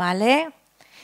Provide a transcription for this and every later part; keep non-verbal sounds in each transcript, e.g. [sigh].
¿vale?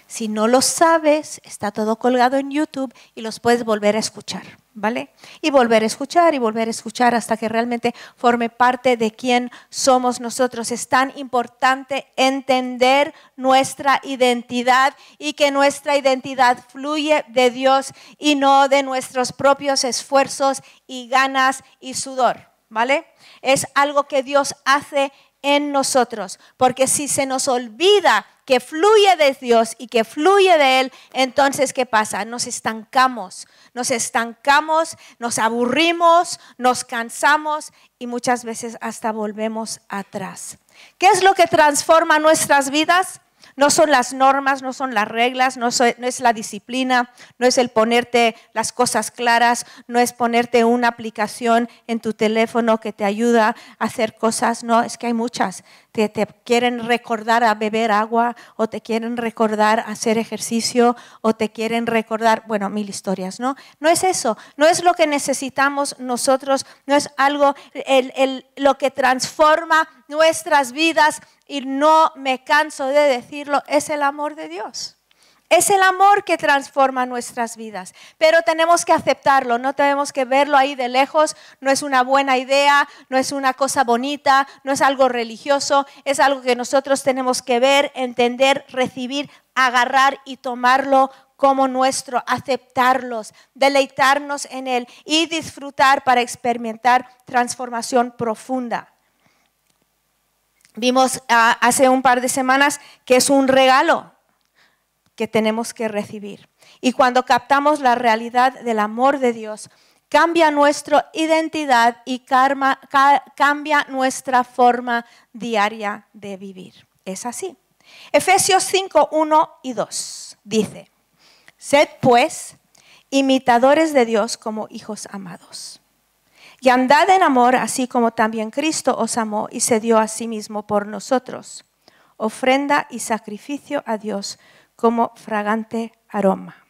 Si no lo sabes, está todo colgado en YouTube y los puedes volver a escuchar, ¿vale? Y volver a escuchar y volver a escuchar hasta que realmente forme parte de quién somos nosotros. Es tan importante entender nuestra identidad y que nuestra identidad fluye de Dios y no de nuestros propios esfuerzos y ganas y sudor, ¿vale? Es algo que Dios hace en nosotros, porque si se nos olvida que fluye de Dios y que fluye de Él, entonces ¿qué pasa? Nos estancamos, nos estancamos, nos aburrimos, nos cansamos y muchas veces hasta volvemos atrás. ¿Qué es lo que transforma nuestras vidas? No son las normas, no son las reglas, no, es la disciplina, no es el ponerte las cosas claras, no es ponerte una aplicación en tu teléfono que te ayuda a hacer cosas, no, es que hay muchas. Te, quieren recordar a beber agua o te quieren recordar a hacer ejercicio o te quieren recordar, bueno, mil historias, ¿no? No es eso, no es lo que necesitamos nosotros, no es algo, lo que transforma nuestras vidas y no me canso de decirlo, es el amor de Dios. Es el amor que transforma nuestras vidas, pero tenemos que aceptarlo, no tenemos que verlo ahí de lejos, no es una buena idea, no es una cosa bonita, no es algo religioso, es algo que nosotros tenemos que ver, entender, recibir, agarrar y tomarlo como nuestro, aceptarlos, deleitarnos en él y disfrutar para experimentar transformación profunda. Vimos ah, hace un par de semanas que es un regalo que tenemos que recibir. Y cuando captamos la realidad del amor de Dios, cambia nuestra identidad y cambia nuestra forma diaria de vivir. Es así. Efesios 5, 1 y 2 dice, sed pues imitadores de Dios como hijos amados y andad en amor, así como también Cristo os amó y se dio a sí mismo por nosotros, ofrenda y sacrificio a Dios como fragante aroma.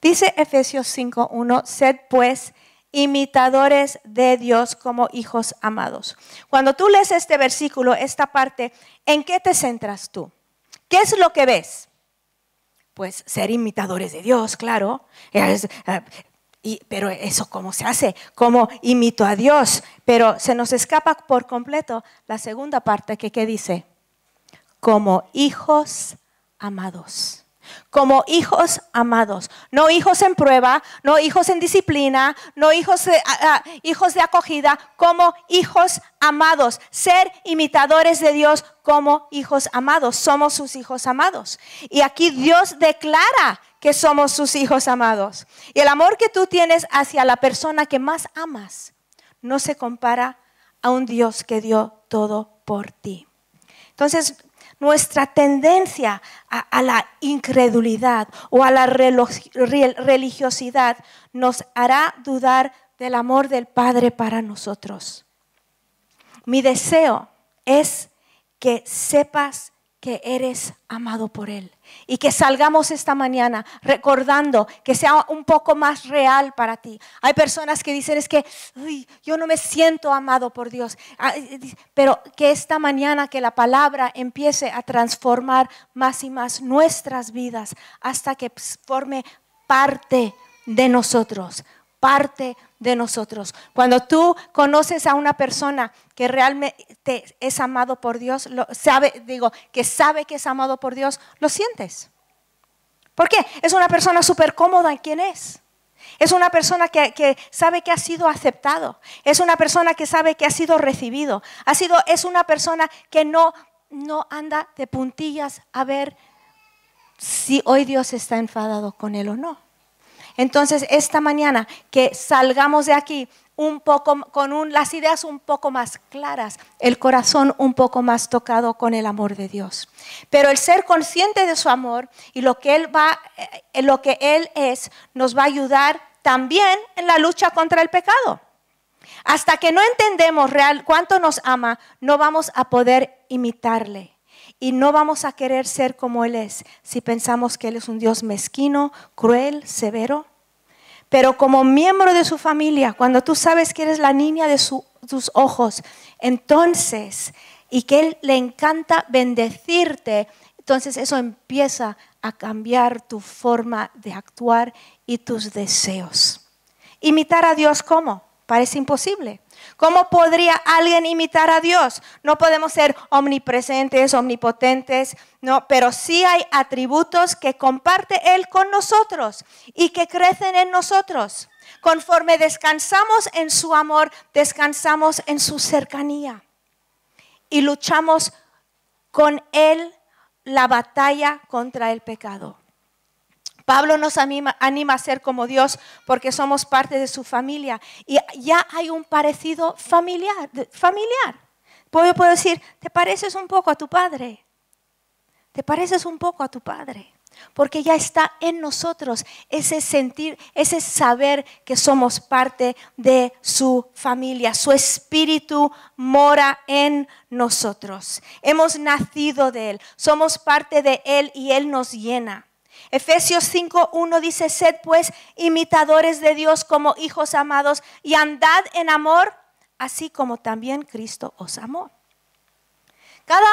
Dice Efesios 5.1, sed pues imitadores de Dios como hijos amados. Cuando tú lees este versículo, esta parte, ¿en qué te centras tú? ¿Qué es lo que ves? Pues ser imitadores de Dios, claro. Eh, pero eso, ¿cómo se hace? ¿Cómo imito a Dios? Pero se nos escapa por completo la segunda parte que ¿qué dice, como hijos amados. Como hijos amados, no hijos en prueba, no hijos en disciplina, no hijos de, hijos de acogida, como hijos amados, ser imitadores de Dios como hijos amados, somos sus hijos amados. Y aquí Dios declara que somos sus hijos amados. Y el amor que tú tienes hacia la persona que más amas no se compara a un Dios que dio todo por ti. Entonces, nuestra tendencia a, la incredulidad o a la religiosidad nos hará dudar del amor del Padre para nosotros. Mi deseo es que sepas que eres amado por Él. Y que salgamos esta mañana recordando que sea un poco más real para ti. Hay personas que dicen es que yo no me siento amado por Dios. Ah, pero que esta mañana que la palabra empiece a transformar más y más nuestras vidas hasta que forme parte de nosotros parte de nosotros. Cuando tú conoces a una persona que realmente es amado por Dios, lo sabe, digo, que sabe que es amado por Dios, lo sientes. ¿Por qué? Es una persona súper cómoda en quien es. Es una persona que, sabe que ha sido aceptado. Es una persona que sabe que ha sido recibido. Ha sido, es una persona que no, no anda de puntillas a ver si hoy Dios está enfadado con él o no. Entonces, esta mañana que salgamos de aquí un poco con las ideas un poco más claras, el corazón un poco más tocado con el amor de Dios. Pero el ser consciente de su amor y lo que él va eh, lo que él es nos va a ayudar también en la lucha contra el pecado. Hasta que no entendemos real cuánto nos ama, no vamos a poder imitarle y no vamos a querer ser como Él es si pensamos que Él es un Dios mezquino, cruel, severo. Pero como miembro de su familia, cuando tú sabes que eres la niña de sus ojos, entonces, y que Él le encanta bendecirte, entonces eso empieza a cambiar tu forma de actuar y tus deseos. Imitar a Dios cómo? Parece imposible. ¿Cómo podría alguien imitar a Dios? No podemos ser omnipresentes, omnipotentes, no, pero sí hay atributos que comparte Él con nosotros y que crecen en nosotros. Conforme descansamos en su amor, descansamos en su cercanía y luchamos con Él la batalla contra el pecado. Pablo nos anima, a ser como Dios porque somos parte de su familia y ya hay un parecido familiar. familiar. Puedo, puedo decir, te pareces un poco a tu padre. Te pareces un poco a tu padre. Porque ya está en nosotros ese sentir, ese saber que somos parte de su familia. Su espíritu mora en nosotros. Hemos nacido de Él, somos parte de Él y Él nos llena. Efesios 5.1 dice, sed pues imitadores de Dios como hijos amados y andad en amor, así como también Cristo os amó. Cada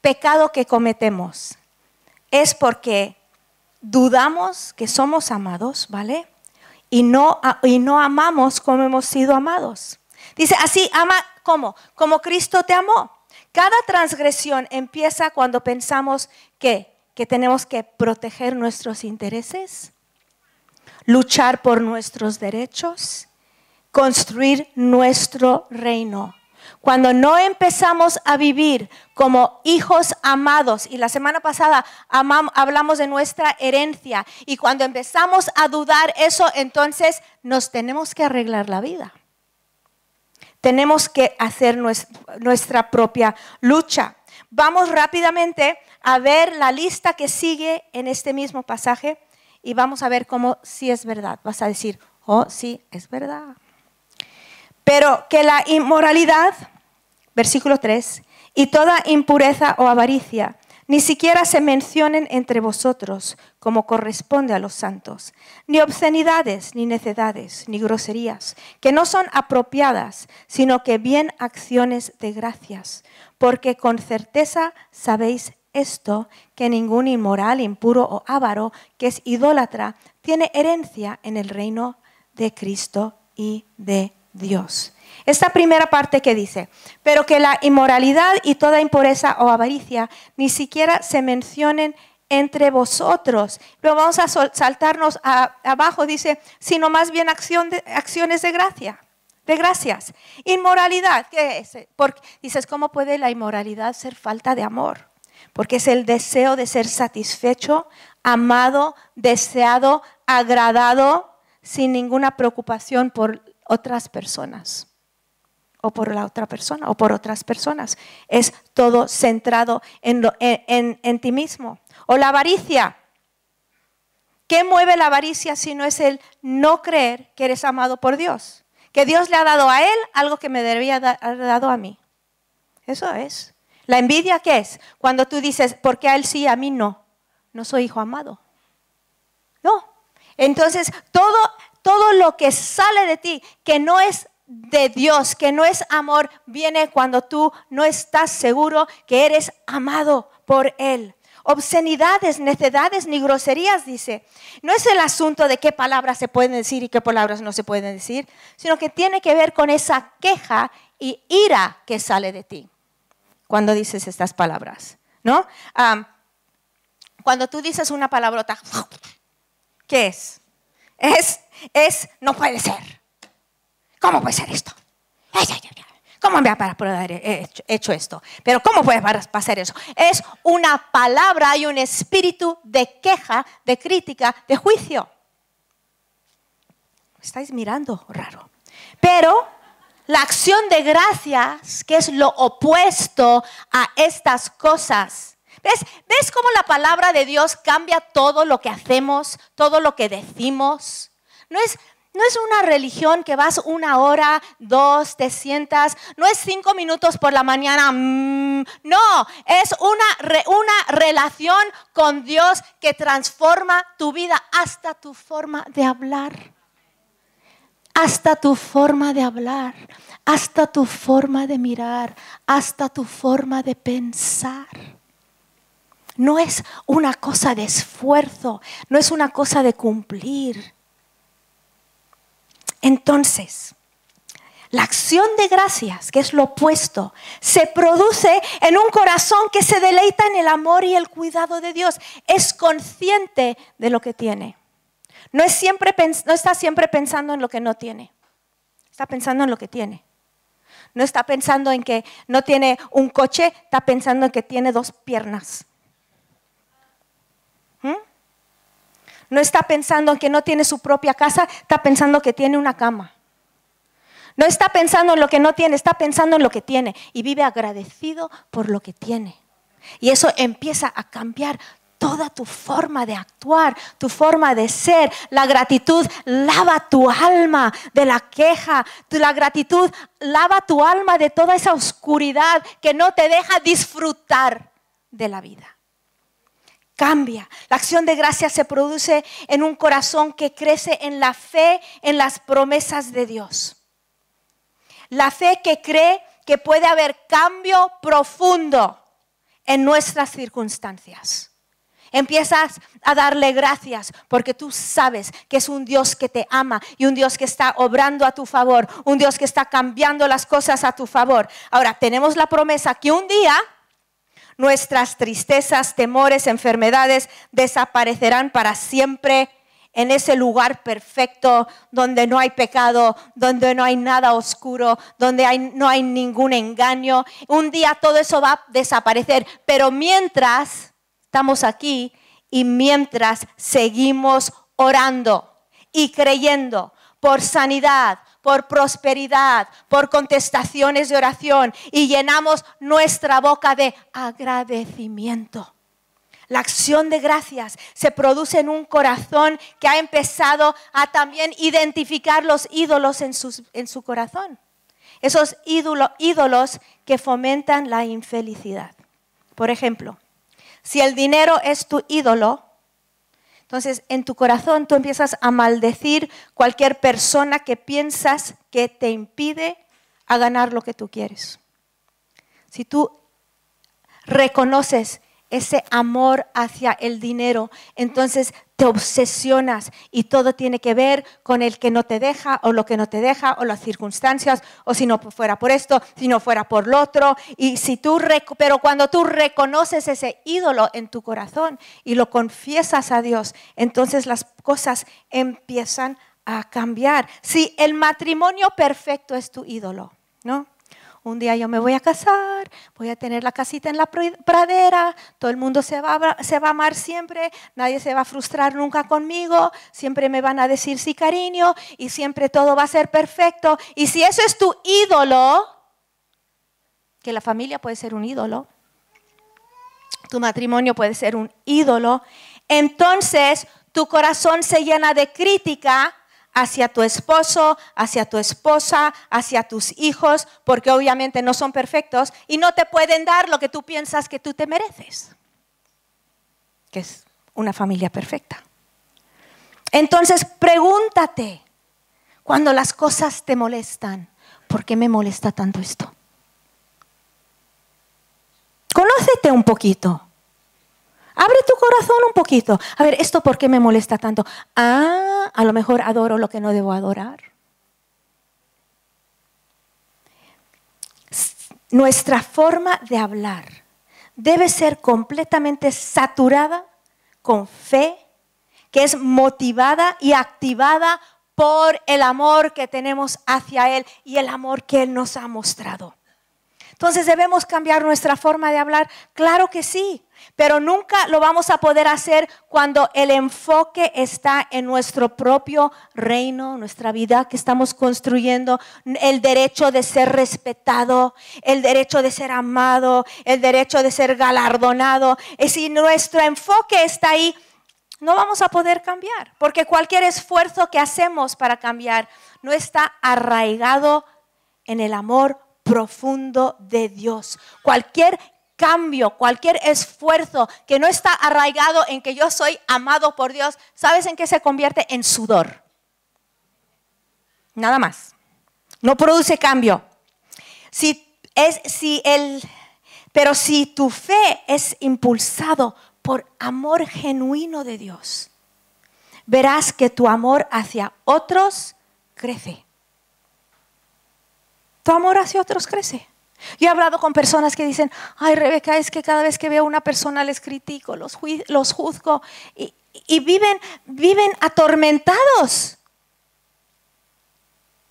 pecado que cometemos es porque dudamos que somos amados, ¿vale? Y no, y no amamos como hemos sido amados. Dice, así ama como, como Cristo te amó. Cada transgresión empieza cuando pensamos que que tenemos que proteger nuestros intereses, luchar por nuestros derechos, construir nuestro reino. Cuando no empezamos a vivir como hijos amados, y la semana pasada hablamos de nuestra herencia, y cuando empezamos a dudar eso, entonces nos tenemos que arreglar la vida. Tenemos que hacer nuestra propia lucha. Vamos rápidamente a ver la lista que sigue en este mismo pasaje y vamos a ver cómo sí es verdad. Vas a decir, oh, sí, es verdad. Pero que la inmoralidad, versículo 3, y toda impureza o avaricia, ni siquiera se mencionen entre vosotros como corresponde a los santos, ni obscenidades, ni necedades, ni groserías, que no son apropiadas, sino que bien acciones de gracias, porque con certeza sabéis esto que ningún inmoral, impuro o avaro que es idólatra tiene herencia en el reino de Cristo y de Dios. Esta primera parte que dice, pero que la inmoralidad y toda impureza o avaricia ni siquiera se mencionen entre vosotros. Luego vamos a saltarnos abajo, dice, sino más bien acción de, acciones de gracia, de gracias. Inmoralidad, ¿qué es? Porque dices, ¿cómo puede la inmoralidad ser falta de amor? Porque es el deseo de ser satisfecho, amado, deseado, agradado, sin ninguna preocupación por otras personas o por la otra persona o por otras personas. Es todo centrado en, en, ti mismo. O la avaricia. ¿Qué mueve la avaricia si no es el no creer que eres amado por Dios? Que Dios le ha dado a él algo que me debería haber dado a mí. Eso es. La envidia, ¿qué es? Cuando tú dices, ¿por qué a él sí, a mí no? No soy hijo amado. No. Entonces, todo, todo lo que sale de ti, que no es de Dios, que no es amor, viene cuando tú no estás seguro que eres amado por Él. Obscenidades, necedades ni groserías, dice. No es el asunto de qué palabras se pueden decir y qué palabras no se pueden decir, sino que tiene que ver con esa queja y ira que sale de ti cuando dices estas palabras, ¿no? cuando tú dices una palabrota, ¿qué es? Es, es, no puede ser. ¿Cómo puede ser esto? ¿Cómo me va a haber hecho, hecho esto? Pero ¿cómo puede pasar eso? Es una palabra y un espíritu de queja, de crítica, de juicio. estáis mirando raro. Pero la acción de gracias, que es lo opuesto a estas cosas. ¿Ves? ¿Ves cómo la palabra de Dios cambia todo lo que hacemos, todo lo que decimos? No es, no es una religión que vas una hora, dos, te sientas. No es cinco minutos por la mañana. Mm, no, es una, una relación con Dios que transforma tu vida hasta tu forma de hablar hasta tu forma de hablar, hasta tu forma de mirar, hasta tu forma de pensar. no es una cosa de esfuerzo, no es una cosa de cumplir. Entonces, la acción de gracias, que es lo opuesto, se produce en un corazón que se deleita en el amor y el cuidado de Dios. Es consciente de lo que tiene. No, está siempre pensando en lo que no tiene. Está pensando en lo que tiene. No está pensando en que no tiene un coche, está pensando en que tiene dos piernas. ¿Mm? No está pensando en que no tiene su propia casa, está pensando que tiene una cama. No está pensando en lo que no tiene, está pensando en lo que tiene y vive agradecido por lo que tiene. Y eso empieza a cambiar toda tu forma de actuar, tu forma de ser. La gratitud lava tu alma de la queja. La gratitud lava tu alma de toda esa oscuridad que no te deja disfrutar de la vida. Cambia. La acción de gracia se produce en un corazón que crece en la fe, en las promesas de Dios. La fe que cree que puede haber cambio profundo en nuestras circunstancias. Empiezas a darle gracias porque tú sabes que es un Dios que te ama y un Dios que está obrando a tu favor, un Dios que está cambiando las cosas a tu favor. Ahora, tenemos la promesa que un día nuestras tristezas, temores, enfermedades desaparecerán para siempre en ese lugar perfecto donde no hay pecado, donde no hay nada oscuro, donde no hay ningún engaño. Un día todo eso va a desaparecer, pero mientras estamos aquí y mientras seguimos orando y creyendo por sanidad, por prosperidad, por contestaciones de oración y llenamos nuestra boca de agradecimiento. La acción de gracias se produce en un corazón que ha empezado a también identificar los ídolos en, su corazón. Esos ídolos que fomentan la infelicidad. Por ejemplo, si el dinero es tu ídolo, entonces en tu corazón tú empiezas a maldecir cualquier persona que piensas que te impide a ganar lo que tú quieres. Si tú reconoces ese amor hacia el dinero, entonces te obsesionas y todo tiene que ver con el que no te deja o lo que no te deja o las circunstancias o si no fuera por esto, si no fuera por lo otro. Y si tú, pero cuando tú reconoces ese ídolo en tu corazón y lo confiesas a Dios, entonces las cosas empiezan a cambiar. Si el matrimonio perfecto es tu ídolo, ¿no? Un día yo me voy a casar, voy a tener la casita en la pradera, todo el mundo se va, a, amar siempre, nadie se va a frustrar nunca conmigo, siempre me van a decir sí cariño y siempre todo va a ser perfecto. Y si eso es tu ídolo, que la familia puede ser un ídolo, tu matrimonio puede ser un ídolo, entonces tu corazón se llena de crítica hacia tu esposo, hacia tu esposa, hacia tus hijos, porque obviamente no son perfectos y no te pueden dar lo que tú piensas que tú te mereces, que es una familia perfecta. Entonces pregúntate, cuando las cosas te molestan, ¿por qué me molesta tanto esto? Conócete un poquito. Abre tu corazón un poquito. A ver, ¿esto por qué me molesta tanto? Ah, a lo mejor adoro lo que no debo adorar. Nuestra forma de hablar debe ser completamente saturada con fe, que es motivada y activada por el amor que tenemos hacia Él y el amor que Él nos ha mostrado. Entonces, ¿debemos cambiar nuestra forma de hablar? Claro que sí. Pero nunca lo vamos a poder hacer cuando el enfoque está en nuestro propio reino, nuestra vida que estamos construyendo, el derecho de ser respetado, el derecho de ser amado, el derecho de ser galardonado. Y si nuestro enfoque está ahí, no vamos a poder cambiar, porque cualquier esfuerzo que hacemos para cambiar no está arraigado en el amor profundo de Dios. Cualquier cambio, cualquier esfuerzo que no está arraigado en que yo soy amado por Dios, ¿sabes en qué se convierte? En sudor. Nada más. No produce cambio. Si, es, si el Pero si tu fe es impulsado por amor genuino de Dios, verás que tu amor hacia otros crece. Tu amor hacia otros crece. Yo he hablado con personas que dicen, ay Rebeca, es que cada vez que veo a una persona les critico, los, los juzgo y, y viven, viven atormentados.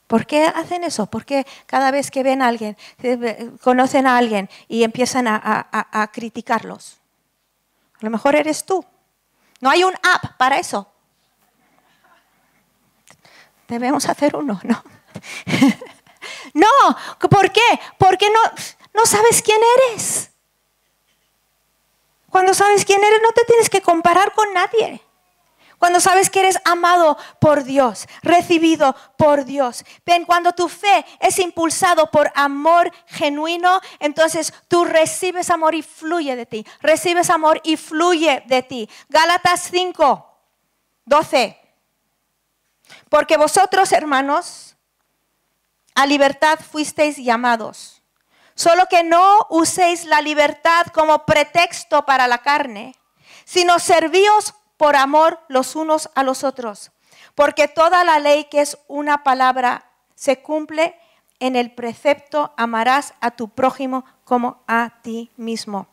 ¿Por qué hacen eso? Porque cada vez que ven a alguien, conocen a alguien y empiezan a, criticarlos. A lo mejor eres tú. No hay un app para eso. Debemos hacer uno, ¿no? [laughs] no, ¿por qué? Porque no, no sabes quién eres. Cuando sabes quién eres, no te tienes que comparar con nadie. Cuando sabes que eres amado por Dios, recibido por Dios. Ven, cuando tu fe es impulsado por amor genuino, entonces tú recibes amor y fluye de ti. Recibes amor y fluye de ti. Gálatas 5, 12. Porque vosotros, hermanos, a libertad fuisteis llamados. Solo que no uséis la libertad como pretexto para la carne, sino servíos por amor los unos a los otros. Porque toda la ley que es una palabra se cumple en el precepto amarás a tu prójimo como a ti mismo.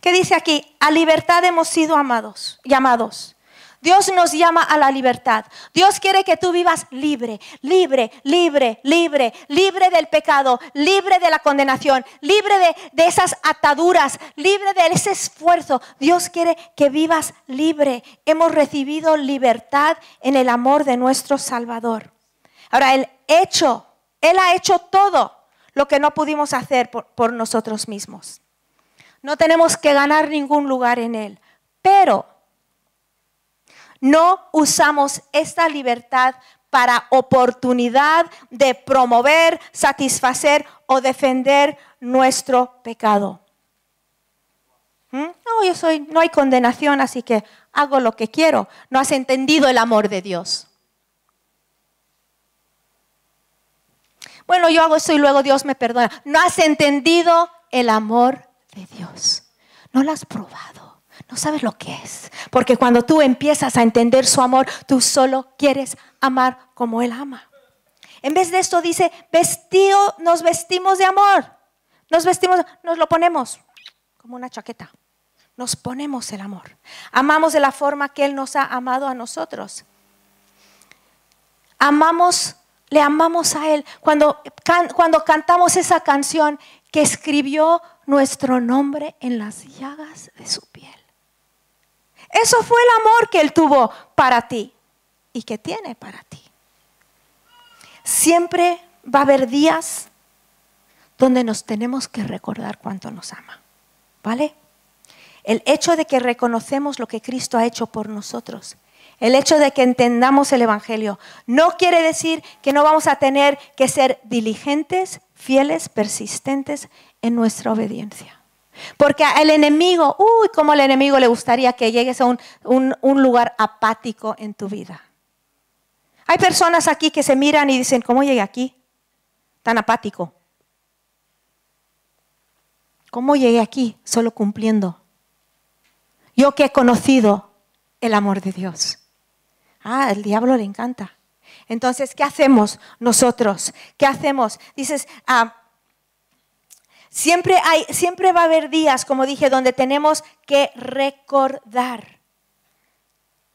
¿Qué dice aquí? A libertad hemos sido amados, llamados. Dios nos llama a la libertad. Dios quiere que tú vivas libre, libre, libre, libre, libre del pecado, libre de la condenación, libre de, esas ataduras, libre de ese esfuerzo. Dios quiere que vivas libre. Hemos recibido libertad en el amor de nuestro Salvador. Ahora, el hecho, Él ha hecho todo lo que no pudimos hacer por, por nosotros mismos. No tenemos que ganar ningún lugar en Él. Pero no usamos esta libertad para oportunidad de promover, satisfacer o defender nuestro pecado. ¿Mm? No, yo soy, no hay condenación, así que hago lo que quiero. No has entendido el amor de Dios. Bueno, yo hago eso y luego Dios me perdona. No has entendido el amor de Dios. No lo has probado. No sabes lo que es. Porque cuando tú empiezas a entender su amor, tú solo quieres amar como Él ama. En vez de esto dice, vestido, nos vestimos de amor. Nos vestimos, nos lo ponemos como una chaqueta. Nos ponemos el amor. Amamos de la forma que Él nos ha amado a nosotros. Amamos, le amamos a Él. Cuando, cuando cantamos esa canción que escribió nuestro nombre en las llagas de su piel. Eso fue el amor que Él tuvo para ti y que tiene para ti. Siempre va a haber días donde nos tenemos que recordar cuánto nos ama. ¿Vale? El hecho de que reconocemos lo que Cristo ha hecho por nosotros, el hecho de que entendamos el Evangelio, no quiere decir que no vamos a tener que ser diligentes, fieles, persistentes en nuestra obediencia. Porque al enemigo, uy, como al enemigo le gustaría que llegues a un, lugar apático en tu vida. Hay personas aquí que se miran y dicen, ¿cómo llegué aquí? Tan apático. ¿Cómo llegué aquí? Solo cumpliendo. Yo que he conocido el amor de Dios. Ah, el diablo le encanta. Entonces, ¿qué hacemos nosotros? ¿Qué hacemos? Dices, ah, Siempre, hay, siempre va a haber días, como dije, donde tenemos que recordar.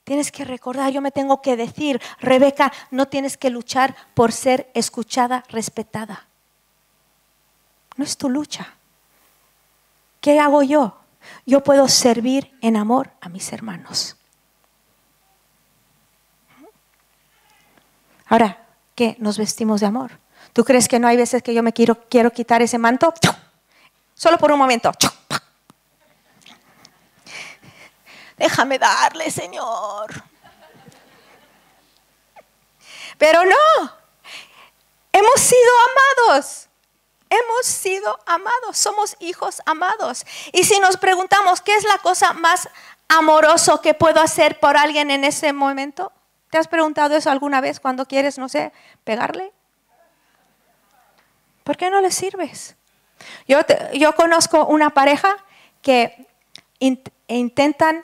Tienes que recordar, yo me tengo que decir, Rebeca, no tienes que luchar por ser escuchada, respetada. No es tu lucha. ¿Qué hago yo? Yo puedo servir en amor a mis hermanos. Ahora, ¿qué? Nos vestimos de amor. ¿Tú crees que no hay veces que yo me quiero, quiero quitar ese manto? Solo por un momento. Déjame darle, Señor. Pero no, hemos sido amados. Hemos sido amados, somos hijos amados. Y si nos preguntamos, ¿qué es la cosa más amoroso que puedo hacer por alguien en ese momento? ¿Te has preguntado eso alguna vez cuando quieres, no sé, pegarle? ¿Por qué no le sirves? Yo, yo conozco una pareja que intentan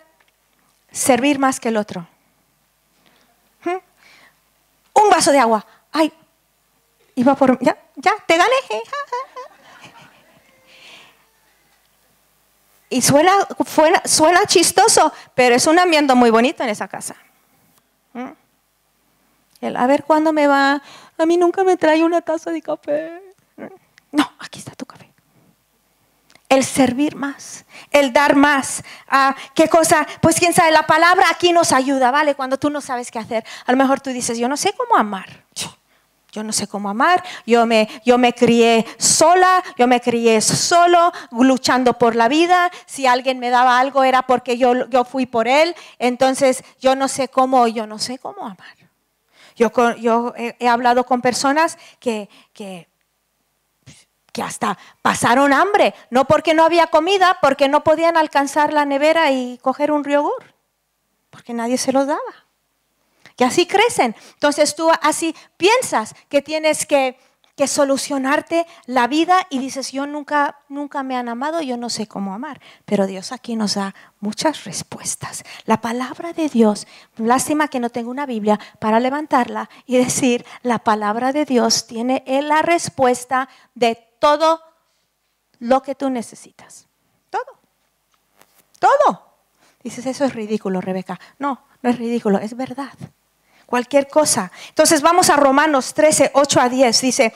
servir más que el otro. ¿Mm? Un vaso de agua. Ay, iba por... Ya, ya, te gané. Y suena, suena, chistoso, pero es un ambiente muy bonito en esa casa. ¿Mm? El, a ver cuándo me va. A mí nunca me trae una taza de café. ¿Mm? No, aquí está tu café. El servir más, el dar más. Ah, ¿Qué cosa? Pues quién sabe, la palabra aquí nos ayuda, ¿vale? Cuando tú no sabes qué hacer. A lo mejor tú dices, yo no sé cómo amar. Yo no sé cómo amar, yo me, yo me crié sola, yo me crié solo, luchando por la vida. Si alguien me daba algo era porque yo, yo fui por él. Entonces yo no sé cómo, yo no sé cómo amar. Yo, yo he, hablado con personas que, que, que hasta pasaron hambre, no porque no había comida, porque no podían alcanzar la nevera y coger un yogur, porque nadie se los daba. Y así crecen. Entonces tú así piensas que tienes que, solucionarte la vida y dices, yo nunca, nunca me han amado, yo no sé cómo amar. Pero Dios aquí nos da muchas respuestas. La palabra de Dios, lástima que no tengo una Biblia para levantarla y decir, la palabra de Dios tiene la respuesta de todo lo que tú necesitas. Todo. Todo. Dices, eso es ridículo, Rebeca. No, no es ridículo, es verdad cualquier cosa. Entonces vamos a Romanos 13, 8 a 10. Dice,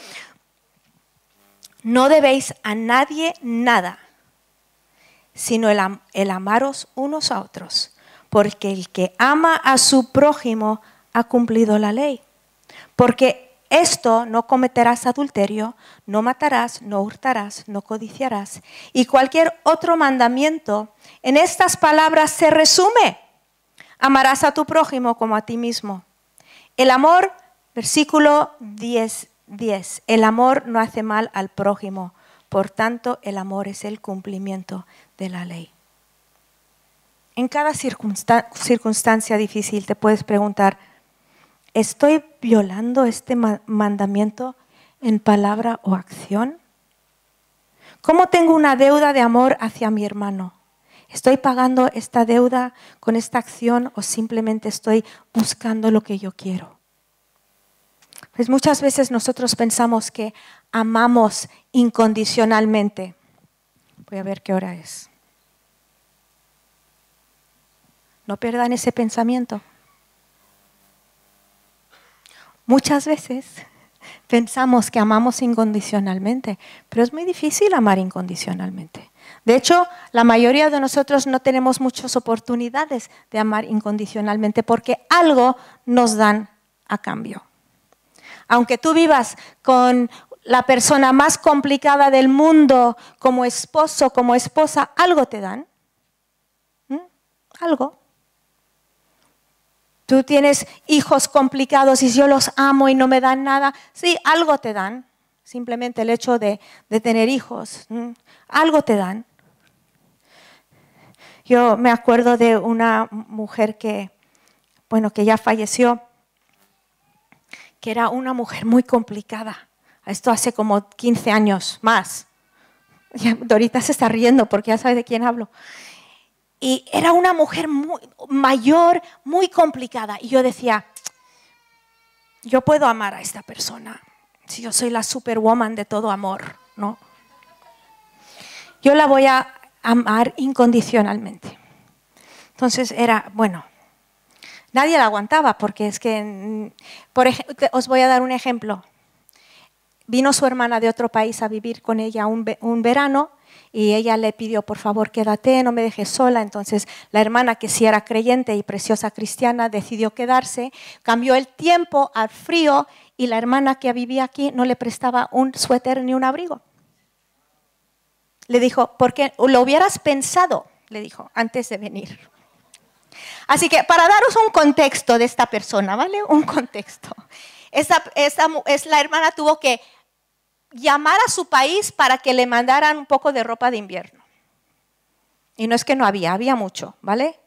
no debéis a nadie nada, sino el, el amaros unos a otros, porque el que ama a su prójimo ha cumplido la ley. Porque esto no cometerás adulterio, no matarás, no hurtarás, no codiciarás. Y cualquier otro mandamiento en estas palabras se resume. Amarás a tu prójimo como a ti mismo. El amor, versículo 10, 10, el amor no hace mal al prójimo, por tanto el amor es el cumplimiento de la ley. En cada circunstancia difícil te puedes preguntar, ¿estoy violando este mandamiento en palabra o acción? ¿Cómo tengo una deuda de amor hacia mi hermano? ¿Estoy pagando esta deuda con esta acción o simplemente estoy buscando lo que yo quiero? Pues muchas veces nosotros pensamos que amamos incondicionalmente. Voy a ver qué hora es. No pierdan ese pensamiento. Muchas veces pensamos que amamos incondicionalmente, pero es muy difícil amar incondicionalmente. De hecho, la mayoría de nosotros no tenemos muchas oportunidades de amar incondicionalmente porque algo nos dan a cambio. Aunque tú vivas con la persona más complicada del mundo como esposo, como esposa, algo te dan. ¿Mm? Algo. Tú tienes hijos complicados y yo los amo y no me dan nada. Sí, algo te dan. Simplemente el hecho de, tener hijos. Algo te dan. Yo me acuerdo de una mujer que, bueno, que ya falleció, que era una mujer muy complicada. Esto hace como 15 años más. Dorita se está riendo porque ya sabe de quién hablo. Y era una mujer muy mayor, muy complicada. Y yo decía, yo puedo amar a esta persona. Si yo soy la superwoman de todo amor, ¿no? Yo la voy a amar incondicionalmente. Entonces era, bueno, nadie la aguantaba porque es que, os voy a dar un ejemplo. Vino su hermana de otro país a vivir con ella un verano y ella le pidió, por favor, quédate, no me dejes sola. Entonces la hermana, que sí era creyente y preciosa cristiana, decidió quedarse, cambió el tiempo al frío y la hermana que vivía aquí no le prestaba un suéter ni un abrigo. Le dijo, porque lo hubieras pensado, le dijo, antes de venir. Así que para daros un contexto de esta persona, ¿vale? Un contexto. Esta, es la hermana tuvo que llamar a su país para que le mandaran un poco de ropa de invierno. Y no es que no había, había mucho, ¿vale?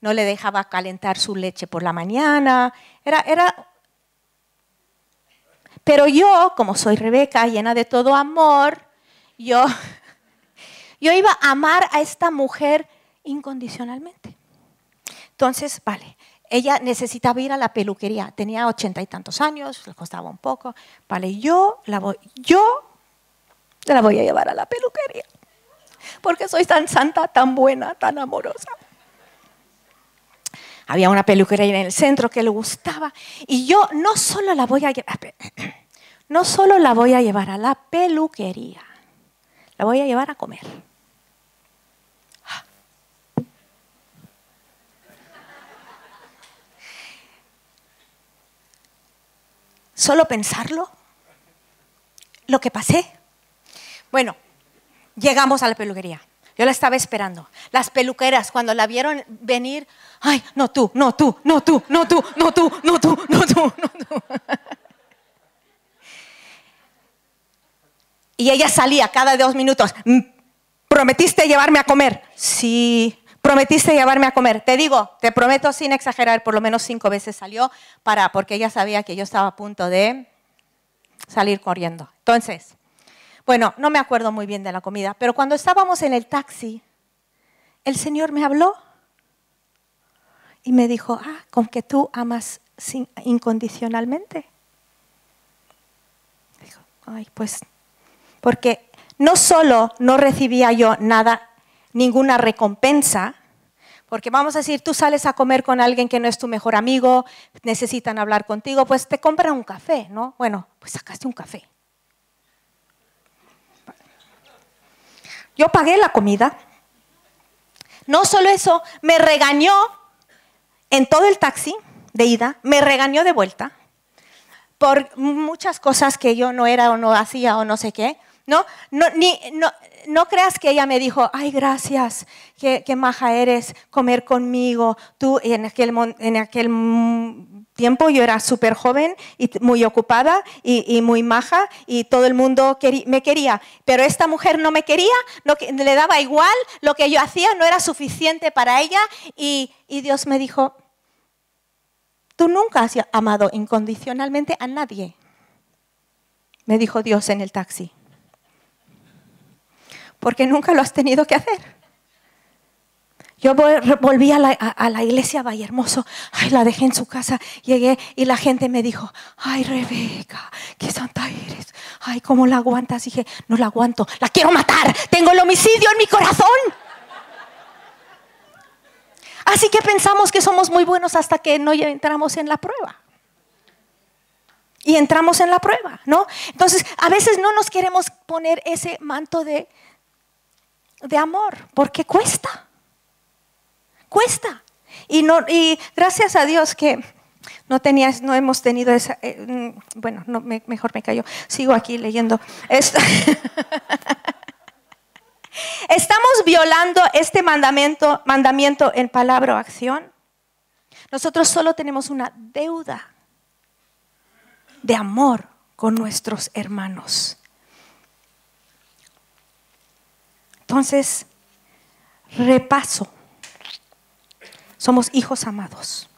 No le dejaba calentar su leche por la mañana. Era, era... Pero yo, como soy Rebeca, llena de todo amor, yo, [laughs] yo iba a amar a esta mujer incondicionalmente. Entonces, vale, ella necesitaba ir a la peluquería, tenía ochenta y tantos años, le costaba un poco, vale, yo la voy, yo la voy a llevar a la peluquería, porque soy tan santa, tan buena, tan amorosa. Había una peluquería en el centro que le gustaba y yo no solo la voy a llevar, [clears throat] no solo la voy a llevar a la peluquería, la voy a llevar a comer. Solo pensarlo, lo que pasé. Bueno, llegamos a la peluquería. Yo la estaba esperando. Las peluqueras, cuando la vieron venir, ay, no tú, no tú, no tú, no tú, no tú, no tú, no tú, no tú. Y ella salía cada dos minutos. Mm, ¿Prometiste llevarme a comer? Sí. Prometiste llevarme a comer. Te digo, te prometo sin exagerar, por lo menos cinco veces salió para, porque ella sabía que yo estaba a punto de salir corriendo. Entonces, bueno, no me acuerdo muy bien de la comida, pero cuando estábamos en el taxi, el Señor me habló y me dijo, ah, con que tú amas incondicionalmente. Dijo, ay, pues, porque no solo no recibía yo nada, ninguna recompensa, porque vamos a decir, tú sales a comer con alguien que no es tu mejor amigo, necesitan hablar contigo, pues te compran un café, ¿no? Bueno, pues sacaste un café. Yo pagué la comida. No solo eso, me regañó en todo el taxi de ida, me regañó de vuelta por muchas cosas que yo no era o no hacía o no sé qué. No, no, ni, no, no creas que ella me dijo, ay, gracias, qué, maja eres, comer conmigo. Tú, en aquel, tiempo yo era súper joven y muy ocupada y, muy maja y todo el mundo me quería. Pero esta mujer no me quería, no, le daba igual, lo que yo hacía no era suficiente para ella y, y Dios me dijo, tú nunca has amado incondicionalmente a nadie. Me dijo Dios en el taxi. Porque nunca lo has tenido que hacer. Yo volví a la, iglesia Valle Hermoso, ay, la dejé en su casa, llegué y la gente me dijo, ay, Rebeca, qué santa eres, ay, ¿cómo la aguantas? dije, no la aguanto, la quiero matar, tengo el homicidio en mi corazón. Así que pensamos que somos muy buenos hasta que no entramos en la prueba. Y entramos en la prueba, ¿no? Entonces, a veces no nos queremos poner ese manto de, de amor, porque cuesta cuesta. Y, no, y gracias a Dios que no, tenías, no hemos tenido esa... Eh, mm, bueno, no, mejor me callo. Sigo aquí leyendo. [laughs] Estamos violando este mandamiento, mandamiento en palabra o acción. Nosotros solo tenemos una deuda de amor con nuestros hermanos. Entonces, repaso. Somos hijos amados.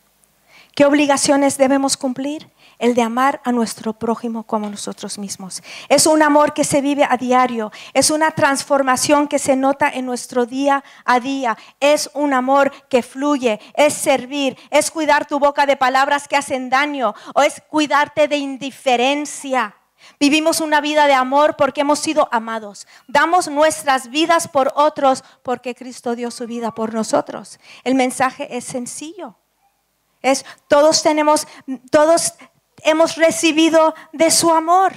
¿Qué obligaciones debemos cumplir? El de amar a nuestro prójimo como nosotros mismos. Es un amor que se vive a diario, es una transformación que se nota en nuestro día a día, es un amor que fluye, es servir, es cuidar tu boca de palabras que hacen daño o es cuidarte de indiferencia. Vivimos una vida de amor porque hemos sido amados. Damos nuestras vidas por otros porque Cristo dio su vida por nosotros. El mensaje es sencillo. Es todos tenemos todos hemos recibido de su amor.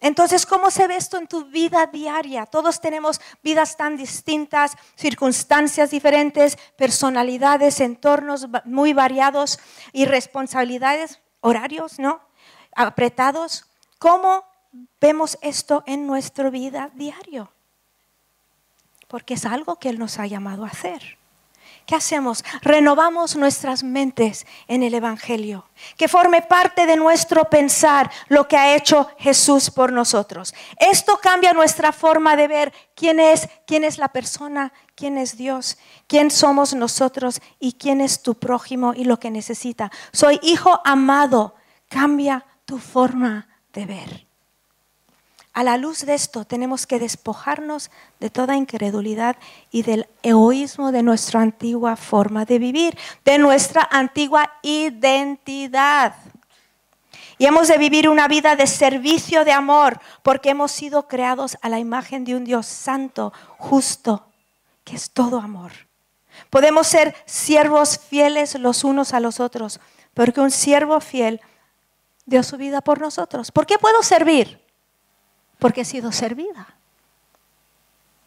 Entonces, ¿cómo se ve esto en tu vida diaria? Todos tenemos vidas tan distintas, circunstancias diferentes, personalidades, entornos muy variados y responsabilidades, horarios, ¿no? Apretados. ¿Cómo vemos esto en nuestra vida diario? Porque es algo que Él nos ha llamado a hacer. ¿Qué hacemos? Renovamos nuestras mentes en el Evangelio. Que forme parte de nuestro pensar lo que ha hecho Jesús por nosotros. Esto cambia nuestra forma de ver quién es, quién es la persona, quién es Dios, quién somos nosotros y quién es tu prójimo y lo que necesita. Soy hijo amado. Cambia tu forma de ver. A la luz de esto tenemos que despojarnos de toda incredulidad y del egoísmo de nuestra antigua forma de vivir, de nuestra antigua identidad. Y hemos de vivir una vida de servicio de amor, porque hemos sido creados a la imagen de un Dios santo, justo, que es todo amor. Podemos ser siervos fieles los unos a los otros, porque un siervo fiel dio su vida por nosotros. ¿Por qué puedo servir? Porque he sido servida.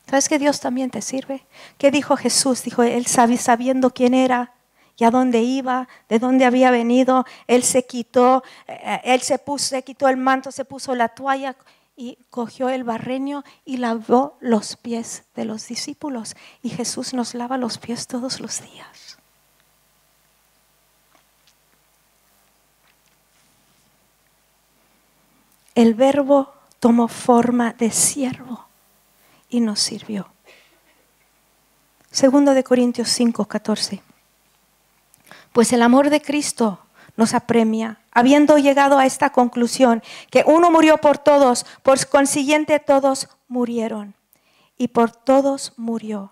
¿Sabes que Dios también te sirve? ¿Qué dijo Jesús? Dijo, él sabiendo quién era y a dónde iba, de dónde había venido, él se quitó, eh, él se puso, se quitó el manto, se puso la toalla y cogió el barreño y lavó los pies de los discípulos. Y Jesús nos lava los pies todos los días. El verbo tomó forma de siervo y nos sirvió. Segundo de Corintios 5, 14. Pues el amor de Cristo nos apremia, habiendo llegado a esta conclusión, que uno murió por todos, por consiguiente todos murieron, y por todos murió,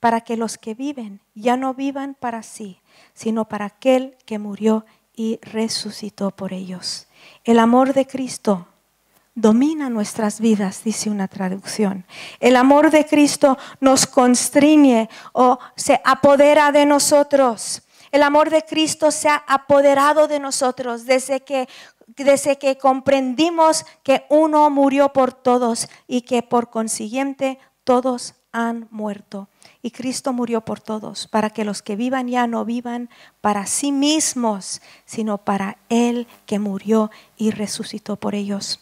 para que los que viven ya no vivan para sí, sino para aquel que murió y resucitó por ellos. El amor de Cristo domina nuestras vidas, dice una traducción. El amor de Cristo nos constriñe o se apodera de nosotros. El amor de Cristo se ha apoderado de nosotros desde que, desde que comprendimos que uno murió por todos y que por consiguiente todos han muerto. Y Cristo murió por todos, para que los que vivan ya no vivan para sí mismos, sino para Él que murió y resucitó por ellos.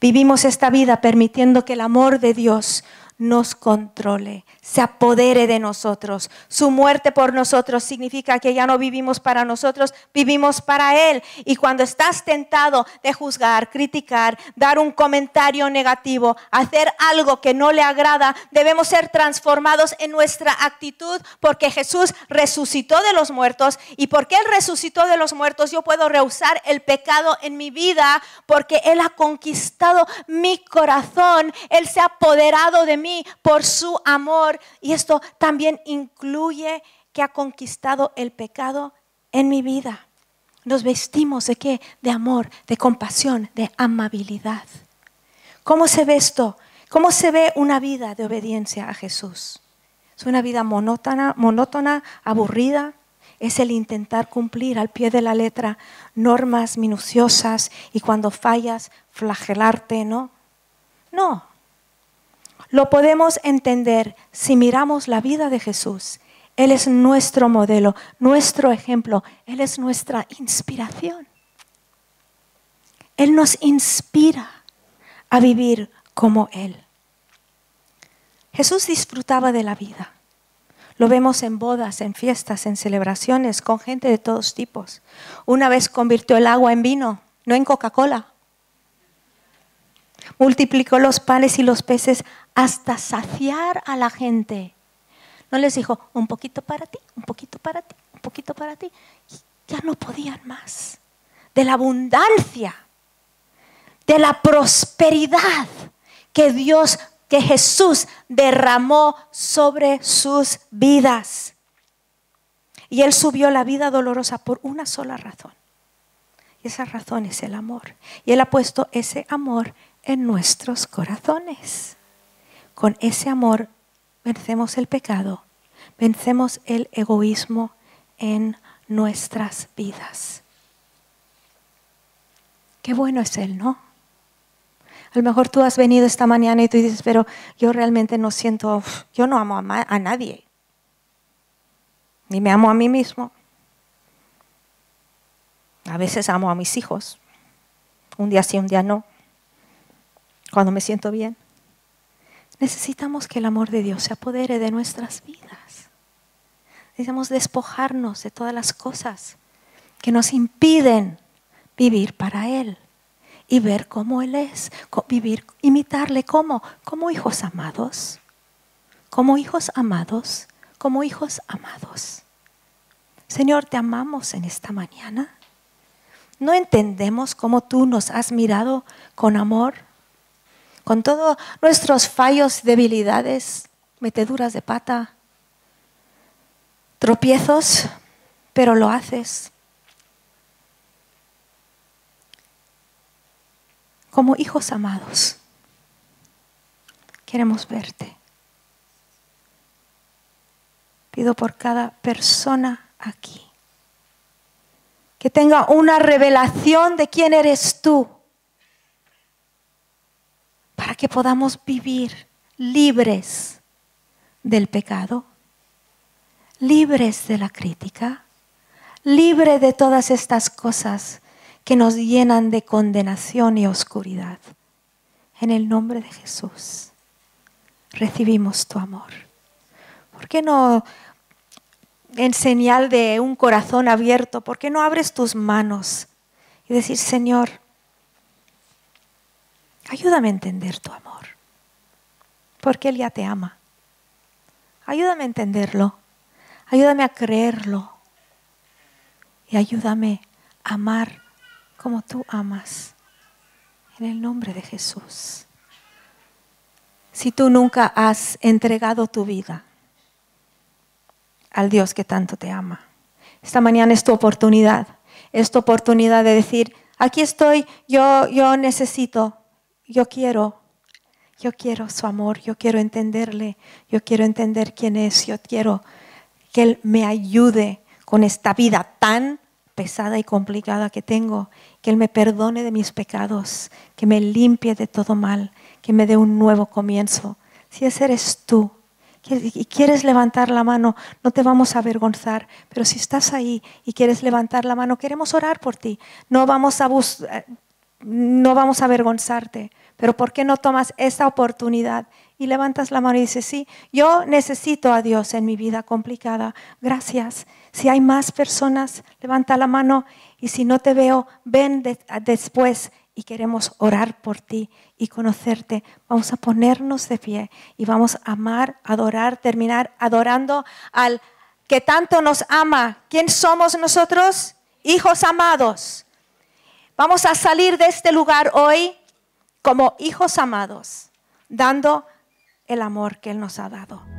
Vivimos esta vida permitiendo que el amor de Dios nos controle, se apodere de nosotros. Su muerte por nosotros significa que ya no vivimos para nosotros, vivimos para Él. Y cuando estás tentado de juzgar, criticar, dar un comentario negativo, hacer algo que no le agrada, debemos ser transformados en nuestra actitud porque Jesús resucitó de los muertos y porque Él resucitó de los muertos yo puedo rehusar el pecado en mi vida porque Él ha conquistado mi corazón, Él se ha apoderado de mí por su amor. Y esto también incluye que ha conquistado el pecado en mi vida. Nos vestimos de qué? De amor, de compasión, de amabilidad. ¿Cómo se ve esto? ¿Cómo se ve una vida de obediencia a Jesús? ¿Es una vida monótona, monótona, aburrida? Es el intentar cumplir al pie de la letra normas minuciosas y cuando fallas flagelarte, ¿no? No, lo podemos entender si miramos la vida de Jesús. Él es nuestro modelo, nuestro ejemplo, Él es nuestra inspiración. Él nos inspira a vivir como Él. Jesús disfrutaba de la vida. Lo vemos en bodas, en fiestas, en celebraciones, con gente de todos tipos. Una vez convirtió el agua en vino, no en Coca-Cola. Multiplicó los panes y los peces hasta saciar a la gente. No les dijo, un poquito para ti, un poquito para ti, un poquito para ti. Ya no podían más. De la abundancia, de la prosperidad que Dios, que Jesús derramó sobre sus vidas. Y Él subió la vida dolorosa por una sola razón. Y esa razón es el amor. Y Él ha puesto ese amor en nuestros corazones. Con ese amor vencemos el pecado, vencemos el egoísmo en nuestras vidas. Qué bueno es Él, ¿no? A lo mejor tú has venido esta mañana y tú dices, pero yo realmente no siento, yo no amo a, a nadie, ni me amo a mí mismo. A veces amo a mis hijos, un día sí, un día no, cuando me siento bien. Necesitamos que el amor de Dios se apodere de nuestras vidas. Necesitamos despojarnos de todas las cosas que nos impiden vivir para Él y ver cómo Él es, vivir, imitarle como, como hijos amados, como hijos amados, como hijos amados. Señor, te amamos en esta mañana. No entendemos cómo tú nos has mirado con amor con todos nuestros fallos, debilidades, meteduras de pata, tropiezos, pero lo haces. Como hijos amados, queremos verte. Pido por cada persona aquí que tenga una revelación de quién eres tú, que podamos vivir libres del pecado, libres de la crítica, libres de todas estas cosas que nos llenan de condenación y oscuridad. En el nombre de Jesús recibimos tu amor. ¿Por qué no en señal de un corazón abierto, ¿por qué no abres tus manos y decir, Señor, ayúdame a entender tu amor? Porque Él ya te ama. Ayúdame a entenderlo, ayúdame a creerlo y ayúdame a amar como tú amas. En el nombre de Jesús. Si tú nunca has entregado tu vida al Dios que tanto te ama. Esta mañana es tu oportunidad, es tu oportunidad de decir, aquí estoy, yo, yo necesito, yo quiero, yo quiero su amor, yo quiero entenderle, yo quiero entender quién es, yo quiero que Él me ayude con esta vida tan pesada y complicada que tengo, que Él me perdone de mis pecados, que me limpie de todo mal, que me dé un nuevo comienzo. Si ese eres tú, y quieres levantar la mano, no te vamos a avergonzar, pero si estás ahí y quieres levantar la mano, queremos orar por ti. No vamos a, eh, no vamos a avergonzarte, pero ¿por qué no tomas esa oportunidad y levantas la mano y dices, sí, yo necesito a Dios en mi vida complicada, gracias. Si hay más personas, levanta la mano y si no te veo, ven después y queremos orar por ti y conocerte. Vamos a ponernos de pie y vamos a amar, adorar, terminar adorando al que tanto nos ama. ¿Quién somos nosotros? Hijos amados. Vamos a salir de este lugar hoy como hijos amados, dando el amor que Él nos ha dado.